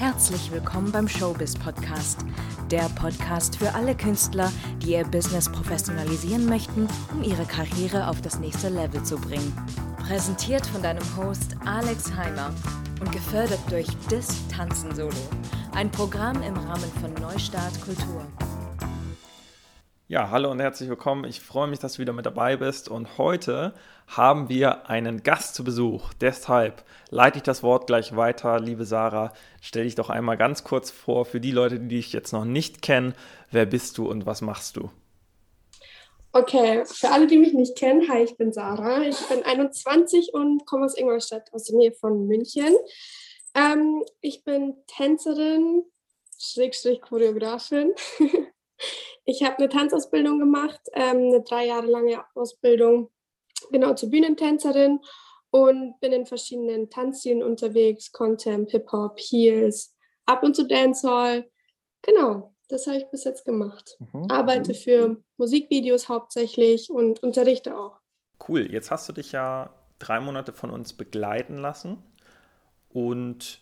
Herzlich willkommen beim Showbiz Podcast, der Podcast für alle Künstler, die ihr Business professionalisieren möchten, um ihre Karriere auf das nächste Level zu bringen. Präsentiert von deinem Host Alex Heimer und gefördert durch Dis Tanzen Solo, ein Programm im Rahmen von Neustart Kultur. Ja, hallo und herzlich willkommen. Ich freue mich, dass du wieder mit dabei bist. Und heute haben wir einen Gast zu Besuch. Deshalb leite ich das Wort gleich weiter. Liebe Sarah, stell dich doch einmal ganz kurz vor für die Leute, die dich jetzt noch nicht kennen. Wer bist du und was machst du? Okay, für alle, die mich nicht kennen, hi, ich bin Sarah. Ich bin 21 und komme aus Ingolstadt, aus der Nähe von München. Ähm, ich bin Tänzerin, Schrägstrich Choreografin. Ich habe eine Tanzausbildung gemacht, ähm, eine drei Jahre lange Ausbildung, genau zur Bühnentänzerin und bin in verschiedenen Tanzstilen unterwegs, Contempt, Hip-Hop, Heels, ab und zu Dancehall. Genau, das habe ich bis jetzt gemacht. Mhm. Arbeite für Musikvideos hauptsächlich und unterrichte auch. Cool, jetzt hast du dich ja drei Monate von uns begleiten lassen und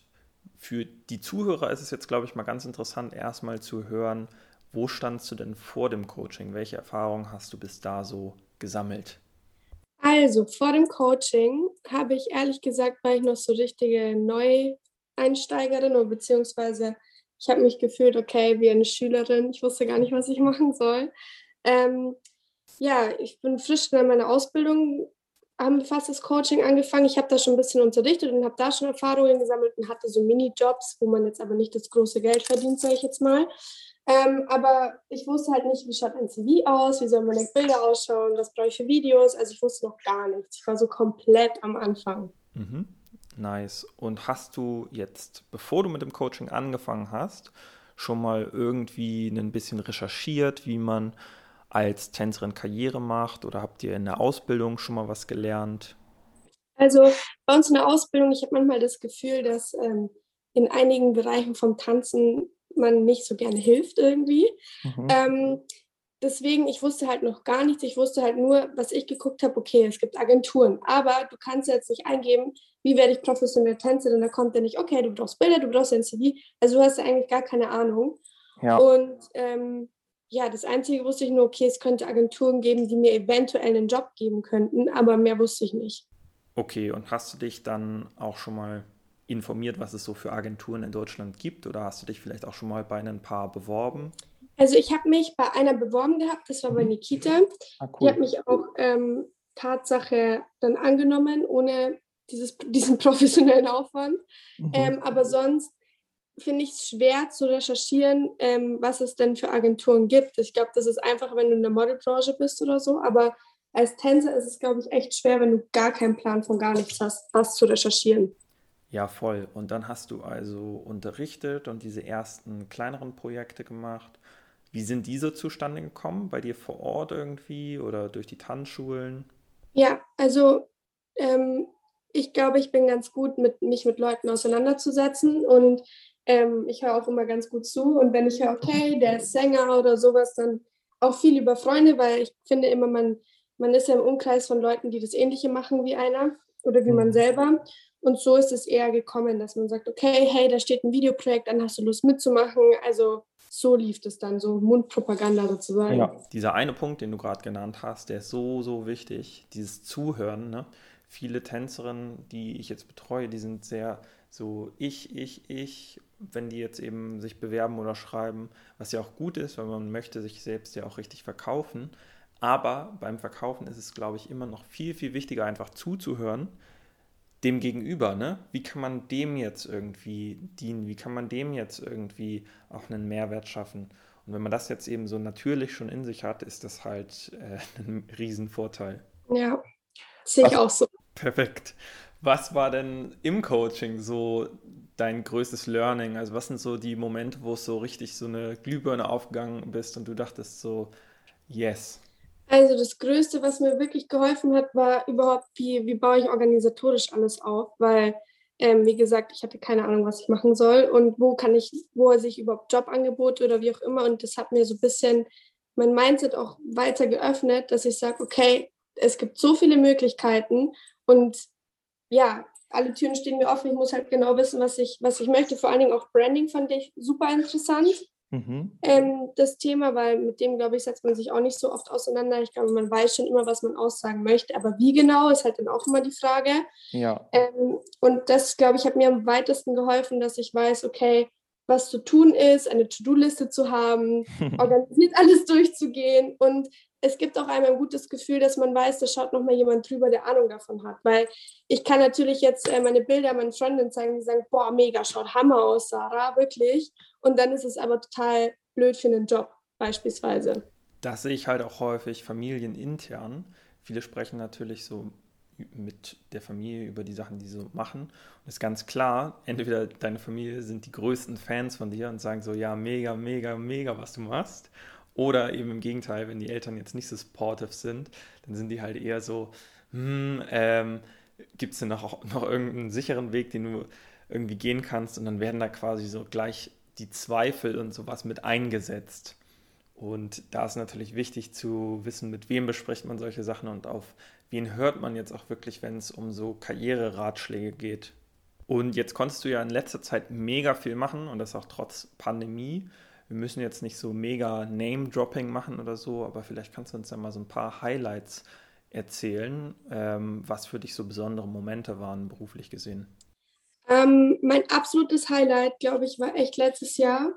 für die Zuhörer ist es jetzt, glaube ich, mal ganz interessant, erstmal zu hören, wo standst du denn vor dem Coaching? Welche Erfahrungen hast du bis da so gesammelt? Also, vor dem Coaching habe ich ehrlich gesagt, war ich noch so richtige Neueinsteigerin oder beziehungsweise ich habe mich gefühlt, okay, wie eine Schülerin. Ich wusste gar nicht, was ich machen soll. Ähm, ja, ich bin frisch in meiner Ausbildung, haben fast das Coaching angefangen. Ich habe da schon ein bisschen unterrichtet und habe da schon Erfahrungen gesammelt und hatte so Minijobs, wo man jetzt aber nicht das große Geld verdient, sage ich jetzt mal. Ähm, aber ich wusste halt nicht, wie schaut ein CV aus, wie sollen meine Bilder ausschauen, was brauche ich für Videos. Also ich wusste noch gar nichts. Ich war so komplett am Anfang. Mhm. Nice. Und hast du jetzt, bevor du mit dem Coaching angefangen hast, schon mal irgendwie ein bisschen recherchiert, wie man als Tänzerin Karriere macht? Oder habt ihr in der Ausbildung schon mal was gelernt? Also bei uns in der Ausbildung, ich habe manchmal das Gefühl, dass ähm, in einigen Bereichen vom Tanzen man nicht so gerne hilft irgendwie. Mhm. Ähm, deswegen, ich wusste halt noch gar nichts. Ich wusste halt nur, was ich geguckt habe, okay, es gibt Agenturen, aber du kannst jetzt nicht eingeben, wie werde ich professionell Tänzerin, da kommt ja nicht, okay, du brauchst Bilder, du brauchst ein CV. Also du hast ja eigentlich gar keine Ahnung. Ja. Und ähm, ja, das Einzige wusste ich nur, okay, es könnte Agenturen geben, die mir eventuell einen Job geben könnten, aber mehr wusste ich nicht. Okay, und hast du dich dann auch schon mal informiert, was es so für Agenturen in Deutschland gibt? Oder hast du dich vielleicht auch schon mal bei ein paar beworben? Also ich habe mich bei einer beworben gehabt, das war bei mhm. Nikita. Ah, cool. Die hat mich auch ähm, Tatsache dann angenommen, ohne dieses, diesen professionellen Aufwand. Mhm. Ähm, aber sonst finde ich es schwer zu recherchieren, ähm, was es denn für Agenturen gibt. Ich glaube, das ist einfach, wenn du in der Modelbranche bist oder so. Aber als Tänzer ist es, glaube ich, echt schwer, wenn du gar keinen Plan von gar nichts hast, was zu recherchieren. Ja, voll. Und dann hast du also unterrichtet und diese ersten kleineren Projekte gemacht. Wie sind diese zustande gekommen? Bei dir vor Ort irgendwie oder durch die Tanzschulen? Ja, also ähm, ich glaube, ich bin ganz gut, mit, mich mit Leuten auseinanderzusetzen und ähm, ich höre auch immer ganz gut zu. Und wenn ich höre, okay, der ist Sänger oder sowas, dann auch viel über Freunde, weil ich finde immer, man, man ist ja im Umkreis von Leuten, die das Ähnliche machen wie einer oder wie man mhm. selber. Und so ist es eher gekommen, dass man sagt, okay, hey, da steht ein Videoprojekt, dann hast du Lust mitzumachen. Also so lief es dann, so Mundpropaganda sozusagen. Ja, dieser eine Punkt, den du gerade genannt hast, der ist so, so wichtig, dieses Zuhören. Ne? Viele Tänzerinnen, die ich jetzt betreue, die sind sehr so ich, ich, ich, wenn die jetzt eben sich bewerben oder schreiben, was ja auch gut ist, weil man möchte sich selbst ja auch richtig verkaufen. Aber beim Verkaufen ist es, glaube ich, immer noch viel, viel wichtiger, einfach zuzuhören dem Gegenüber, ne? Wie kann man dem jetzt irgendwie dienen? Wie kann man dem jetzt irgendwie auch einen Mehrwert schaffen? Und wenn man das jetzt eben so natürlich schon in sich hat, ist das halt äh, ein Riesenvorteil. Ja, sehe ich auch so. Perfekt. Was war denn im Coaching so dein größtes Learning? Also was sind so die Momente, wo es so richtig so eine Glühbirne aufgegangen bist und du dachtest so, yes, also das Größte, was mir wirklich geholfen hat, war überhaupt, wie, wie baue ich organisatorisch alles auf, weil, ähm, wie gesagt, ich hatte keine Ahnung, was ich machen soll und wo kann ich, wo sich überhaupt Jobangebote oder wie auch immer und das hat mir so ein bisschen mein Mindset auch weiter geöffnet, dass ich sage, okay, es gibt so viele Möglichkeiten und ja, alle Türen stehen mir offen. Ich muss halt genau wissen, was ich, was ich möchte. Vor allen Dingen auch Branding fand ich super interessant. Mhm. Ähm, das Thema, weil mit dem, glaube ich, setzt man sich auch nicht so oft auseinander. Ich glaube, man weiß schon immer, was man aussagen möchte, aber wie genau ist halt dann auch immer die Frage. Ja. Ähm, und das, glaube ich, hat mir am weitesten geholfen, dass ich weiß, okay, was zu tun ist, eine To-Do-Liste zu haben, organisiert alles durchzugehen und es gibt auch einem ein gutes Gefühl, dass man weiß, da schaut nochmal jemand drüber, der Ahnung davon hat. Weil ich kann natürlich jetzt äh, meine Bilder meinen Freundinnen zeigen, die sagen, boah, mega, schaut Hammer aus, Sarah, wirklich. Und dann ist es aber total blöd für einen Job beispielsweise. Das sehe ich halt auch häufig familienintern. Viele sprechen natürlich so mit der Familie über die Sachen, die sie so machen. Und es ist ganz klar, entweder deine Familie sind die größten Fans von dir und sagen so, ja, mega, mega, mega, was du machst. Oder eben im Gegenteil, wenn die Eltern jetzt nicht so supportive sind, dann sind die halt eher so, hm, ähm, gibt es denn noch, noch irgendeinen sicheren Weg, den du irgendwie gehen kannst? Und dann werden da quasi so gleich die Zweifel und sowas mit eingesetzt. Und da ist natürlich wichtig zu wissen, mit wem bespricht man solche Sachen und auf wen hört man jetzt auch wirklich, wenn es um so Karriereratschläge geht. Und jetzt konntest du ja in letzter Zeit mega viel machen und das auch trotz Pandemie. Wir müssen jetzt nicht so mega Name-Dropping machen oder so, aber vielleicht kannst du uns ja mal so ein paar Highlights erzählen, ähm, was für dich so besondere Momente waren, beruflich gesehen. Ähm, mein absolutes Highlight, glaube ich, war echt letztes Jahr.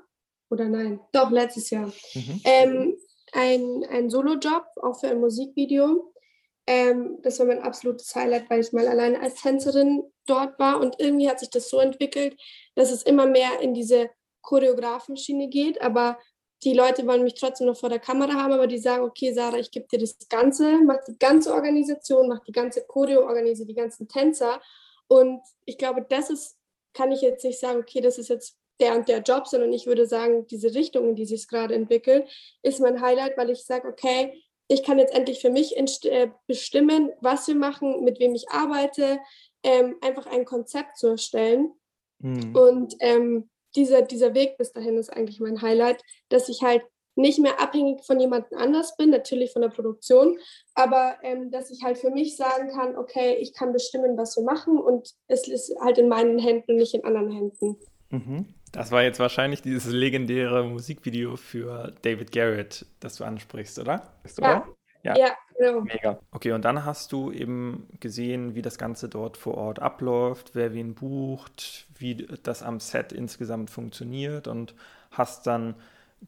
Oder nein, doch letztes Jahr. Mhm. Ähm, ein, ein Solo-Job, auch für ein Musikvideo. Ähm, das war mein absolutes Highlight, weil ich mal alleine als Tänzerin dort war. Und irgendwie hat sich das so entwickelt, dass es immer mehr in diese Choreografenschiene geht. Aber die Leute wollen mich trotzdem noch vor der Kamera haben, aber die sagen, okay, Sarah, ich gebe dir das Ganze, mach die ganze Organisation, mach die ganze Choreo, organisiere die ganzen Tänzer. Und ich glaube, das ist, kann ich jetzt nicht sagen, okay, das ist jetzt der und der Job, sondern ich würde sagen, diese Richtung, in die sich gerade entwickelt, ist mein Highlight, weil ich sage, okay, ich kann jetzt endlich für mich äh, bestimmen, was wir machen, mit wem ich arbeite, ähm, einfach ein Konzept zu erstellen. Mhm. Und ähm, dieser, dieser Weg bis dahin ist eigentlich mein Highlight, dass ich halt nicht mehr abhängig von jemandem anders bin, natürlich von der Produktion, aber ähm, dass ich halt für mich sagen kann, okay, ich kann bestimmen, was wir machen und es ist halt in meinen Händen und nicht in anderen Händen. Mhm. Das war jetzt wahrscheinlich dieses legendäre Musikvideo für David Garrett, das du ansprichst, oder? Bist du ja. Ja. ja, genau. Mega. Okay, und dann hast du eben gesehen, wie das Ganze dort vor Ort abläuft, wer wen bucht, wie das am Set insgesamt funktioniert und hast dann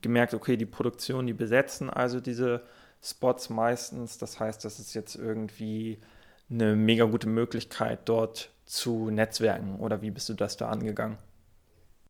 gemerkt, okay, die Produktion, die besetzen also diese Spots meistens. Das heißt, das ist jetzt irgendwie eine mega gute Möglichkeit, dort zu netzwerken. Oder wie bist du das da angegangen?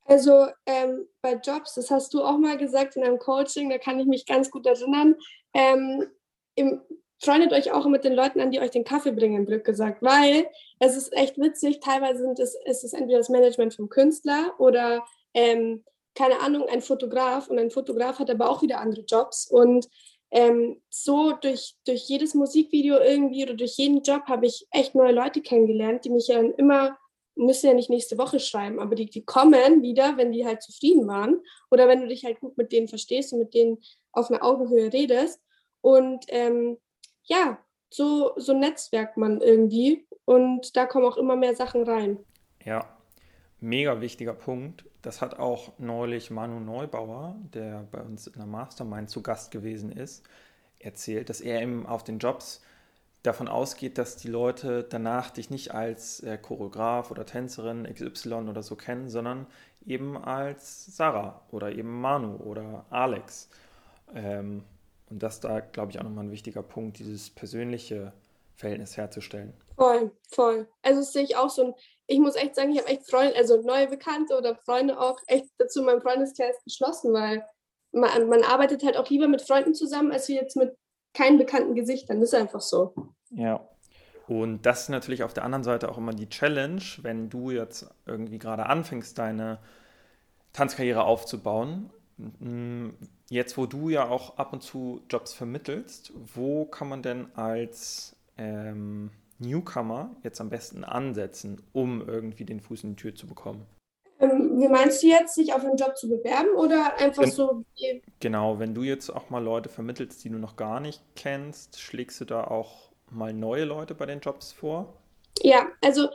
Also ähm, bei Jobs, das hast du auch mal gesagt in einem Coaching, da kann ich mich ganz gut erinnern. Ähm, im, freundet euch auch mit den Leuten an, die euch den Kaffee bringen, Glück gesagt, weil es ist echt witzig. Teilweise sind es, ist es entweder das Management vom Künstler oder ähm, keine Ahnung, ein Fotograf und ein Fotograf hat aber auch wieder andere Jobs und ähm, so durch, durch jedes Musikvideo irgendwie oder durch jeden Job habe ich echt neue Leute kennengelernt, die mich ja dann immer, müssen ja nicht nächste Woche schreiben, aber die, die kommen wieder, wenn die halt zufrieden waren oder wenn du dich halt gut mit denen verstehst und mit denen auf einer Augenhöhe redest. Und ähm, ja, so, so netzwerkt man irgendwie und da kommen auch immer mehr Sachen rein. Ja, mega wichtiger Punkt. Das hat auch neulich Manu Neubauer, der bei uns in der Mastermind zu Gast gewesen ist, erzählt, dass er eben auf den Jobs davon ausgeht, dass die Leute danach dich nicht als äh, Choreograf oder Tänzerin XY oder so kennen, sondern eben als Sarah oder eben Manu oder Alex. Ähm, und das da, glaube ich, auch nochmal ein wichtiger Punkt, dieses persönliche Verhältnis herzustellen. Voll, voll. Also das sehe ich auch so. Ich muss echt sagen, ich habe echt Freunde, also neue Bekannte oder Freunde auch echt dazu in meinem Freundeskreis geschlossen, weil man, man arbeitet halt auch lieber mit Freunden zusammen, als jetzt mit keinen bekannten Gesichtern. Das ist einfach so. Ja. Und das ist natürlich auf der anderen Seite auch immer die Challenge, wenn du jetzt irgendwie gerade anfängst, deine Tanzkarriere aufzubauen. Jetzt, wo du ja auch ab und zu Jobs vermittelst, wo kann man denn als ähm, Newcomer jetzt am besten ansetzen, um irgendwie den Fuß in die Tür zu bekommen? Ähm, wie meinst du jetzt, sich auf einen Job zu bewerben oder einfach wenn, so? Genau, wenn du jetzt auch mal Leute vermittelst, die du noch gar nicht kennst, schlägst du da auch mal neue Leute bei den Jobs vor? Ja, also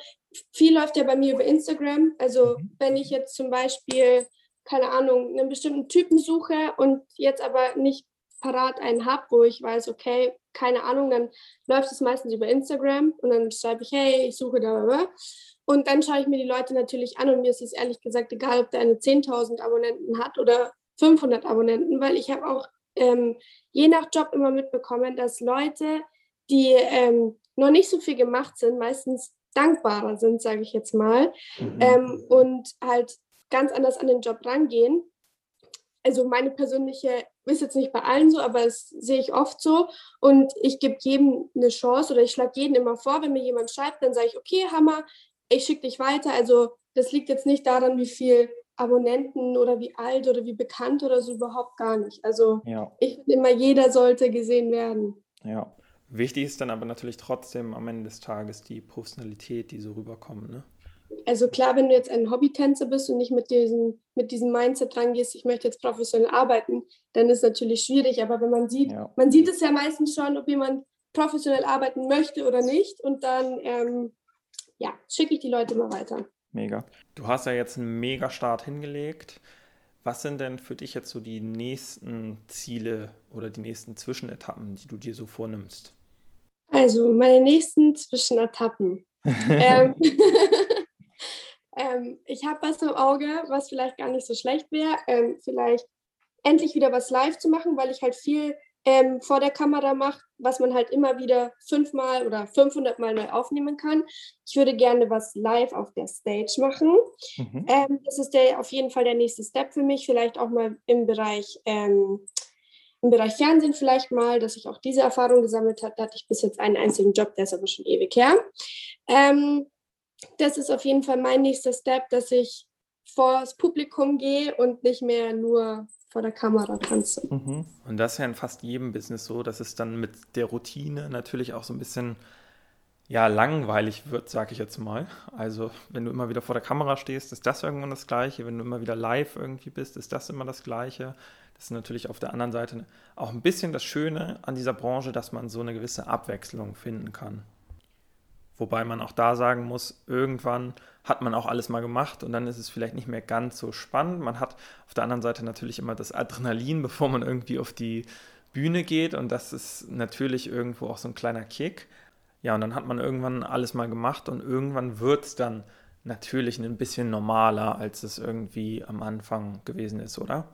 viel läuft ja bei mir über Instagram. Also mhm. wenn ich jetzt zum Beispiel, keine Ahnung, einen bestimmten Typen suche und jetzt aber nicht parat einen habe, wo ich weiß, okay, keine Ahnung, dann läuft es meistens über Instagram und dann schreibe ich, hey, ich suche da. Und dann schaue ich mir die Leute natürlich an und mir ist es ehrlich gesagt egal, ob der eine 10.000 Abonnenten hat oder 500 Abonnenten, weil ich habe auch ähm, je nach Job immer mitbekommen, dass Leute, die ähm, noch nicht so viel gemacht sind, meistens dankbarer sind, sage ich jetzt mal, mhm. ähm, und halt ganz anders an den Job rangehen. Also meine persönliche, ist jetzt nicht bei allen so, aber das sehe ich oft so. Und ich gebe jedem eine Chance oder ich schlage jeden immer vor, wenn mir jemand schreibt, dann sage ich, okay, Hammer, ich schicke dich weiter. Also das liegt jetzt nicht daran, wie viel Abonnenten oder wie alt oder wie bekannt oder so überhaupt gar nicht. Also ja. ich finde immer, jeder sollte gesehen werden. Ja. Wichtig ist dann aber natürlich trotzdem am Ende des Tages die Professionalität, die so rüberkommt, ne? Also klar, wenn du jetzt ein Hobbytänzer bist und nicht mit diesem, mit diesem Mindset rangehst, ich möchte jetzt professionell arbeiten, dann ist es natürlich schwierig. Aber wenn man sieht, ja. man sieht es ja meistens schon, ob jemand professionell arbeiten möchte oder nicht. Und dann, ähm, ja, schicke ich die Leute mal weiter. Mega. Du hast ja jetzt einen Mega-Start hingelegt. Was sind denn für dich jetzt so die nächsten Ziele oder die nächsten Zwischenetappen, die du dir so vornimmst? Also meine nächsten Zwischenetappen. ähm, ähm, ich habe was im Auge, was vielleicht gar nicht so schlecht wäre. Ähm, vielleicht endlich wieder was live zu machen, weil ich halt viel ähm, vor der Kamera mache, was man halt immer wieder fünfmal oder 500 Mal neu aufnehmen kann. Ich würde gerne was live auf der Stage machen. Mhm. Ähm, das ist der, auf jeden Fall der nächste Step für mich. Vielleicht auch mal im Bereich ähm, im Bereich Fernsehen vielleicht mal, dass ich auch diese Erfahrung gesammelt habe. Da hatte ich bis jetzt einen einzigen Job, der ist aber schon ewig her. Ähm, das ist auf jeden Fall mein nächster Step, dass ich vor das Publikum gehe und nicht mehr nur vor der Kamera tanze. Mhm. Und das ist ja in fast jedem Business so, dass es dann mit der Routine natürlich auch so ein bisschen ja, langweilig wird, sage ich jetzt mal. Also, wenn du immer wieder vor der Kamera stehst, ist das irgendwann das Gleiche. Wenn du immer wieder live irgendwie bist, ist das immer das Gleiche. Das ist natürlich auf der anderen Seite auch ein bisschen das Schöne an dieser Branche, dass man so eine gewisse Abwechslung finden kann. Wobei man auch da sagen muss, irgendwann hat man auch alles mal gemacht und dann ist es vielleicht nicht mehr ganz so spannend. Man hat auf der anderen Seite natürlich immer das Adrenalin, bevor man irgendwie auf die Bühne geht und das ist natürlich irgendwo auch so ein kleiner Kick. Ja, und dann hat man irgendwann alles mal gemacht und irgendwann wird es dann natürlich ein bisschen normaler, als es irgendwie am Anfang gewesen ist, oder?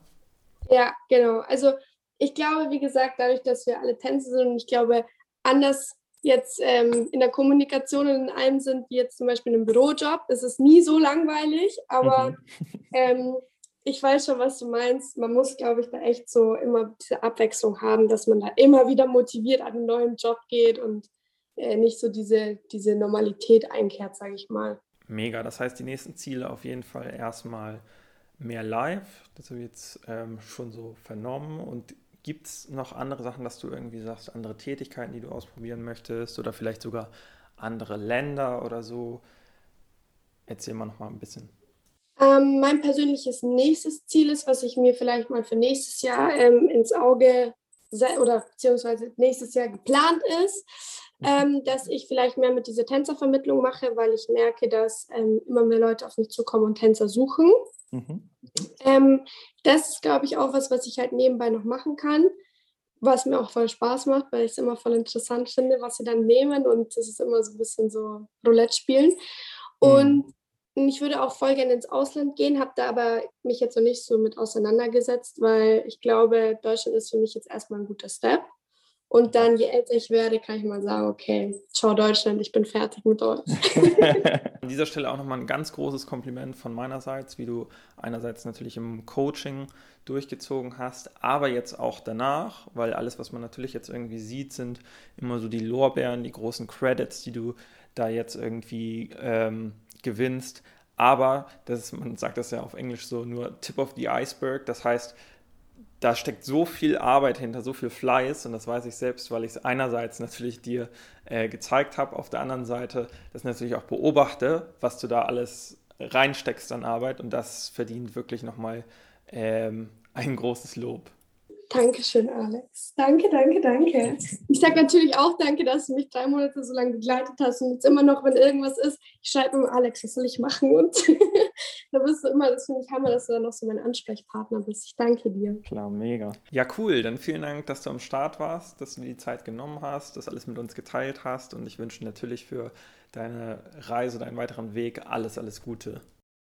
Ja, genau. Also ich glaube, wie gesagt, dadurch, dass wir alle Tänzer sind und ich glaube, anders jetzt ähm, in der Kommunikation und in allem sind wie jetzt zum Beispiel in einem Bürojob, ist es nie so langweilig, aber mhm. ähm, ich weiß schon, was du meinst. Man muss, glaube ich, da echt so immer diese Abwechslung haben, dass man da immer wieder motiviert an einen neuen Job geht und äh, nicht so diese, diese Normalität einkehrt, sage ich mal. Mega, das heißt, die nächsten Ziele auf jeden Fall erstmal mehr live. Das habe ich jetzt ähm, schon so vernommen. Und gibt es noch andere Sachen, dass du irgendwie sagst, andere Tätigkeiten, die du ausprobieren möchtest oder vielleicht sogar andere Länder oder so? Erzähl mal noch mal ein bisschen. Ähm, mein persönliches nächstes Ziel ist, was ich mir vielleicht mal für nächstes Jahr ähm, ins Auge oder beziehungsweise nächstes Jahr geplant ist, mhm. ähm, dass ich vielleicht mehr mit dieser Tänzervermittlung mache, weil ich merke, dass ähm, immer mehr Leute auf mich zukommen und Tänzer suchen. Mhm. Ähm, das ist, glaube ich, auch was, was ich halt nebenbei noch machen kann, was mir auch voll Spaß macht, weil ich es immer voll interessant finde, was sie dann nehmen und das ist immer so ein bisschen so Roulette spielen. Und mhm. ich würde auch voll gerne ins Ausland gehen, habe da aber mich jetzt noch nicht so mit auseinandergesetzt, weil ich glaube, Deutschland ist für mich jetzt erstmal ein guter Step. Und dann, je älter ich werde, kann ich mal sagen, okay, ciao Deutschland, ich bin fertig mit euch. An dieser Stelle auch nochmal ein ganz großes Kompliment von meinerseits, wie du einerseits natürlich im Coaching durchgezogen hast, aber jetzt auch danach, weil alles, was man natürlich jetzt irgendwie sieht, sind immer so die Lorbeeren, die großen Credits, die du da jetzt irgendwie ähm, gewinnst. Aber das ist, man sagt das ja auf Englisch so nur Tip of the Iceberg. Das heißt, da steckt so viel Arbeit hinter, so viel Fleiß und das weiß ich selbst, weil ich es einerseits natürlich dir äh, gezeigt habe, auf der anderen Seite das natürlich auch beobachte, was du da alles reinsteckst an Arbeit und das verdient wirklich nochmal ähm, ein großes Lob. Dankeschön, Alex. Danke, danke, danke. Ich sage natürlich auch danke, dass du mich drei Monate so lange begleitet hast und jetzt immer noch, wenn irgendwas ist, ich schreibe immer, Alex, was soll ich machen? Und da bist du immer, das finde ich Hammer, dass du dann noch so mein Ansprechpartner bist. Ich danke dir. Klar, mega. Ja, cool. Dann vielen Dank, dass du am Start warst, dass du die Zeit genommen hast, das alles mit uns geteilt hast und ich wünsche natürlich für deine Reise, deinen weiteren Weg alles, alles Gute.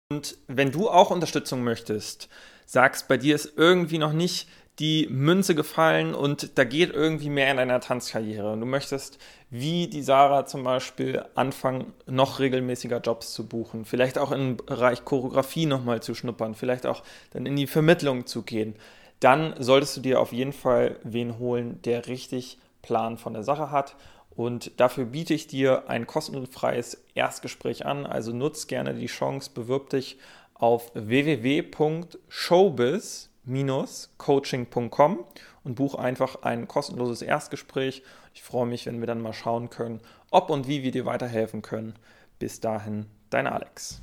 Und wenn du auch Unterstützung möchtest, sagst, bei dir ist irgendwie noch nicht die Münze gefallen und da geht irgendwie mehr in deiner Tanzkarriere. Und du möchtest, wie die Sarah zum Beispiel, anfangen, noch regelmäßiger Jobs zu buchen, vielleicht auch im Bereich Choreografie nochmal zu schnuppern, vielleicht auch dann in die Vermittlung zu gehen, dann solltest du dir auf jeden Fall wen holen, der richtig Plan von der Sache hat. Und dafür biete ich dir ein kostenfreies Erstgespräch an. Also nutz gerne die Chance, bewirb dich auf www.showbiz-coaching.com und buch einfach ein kostenloses Erstgespräch. Ich freue mich, wenn wir dann mal schauen können, ob und wie wir dir weiterhelfen können. Bis dahin, dein Alex.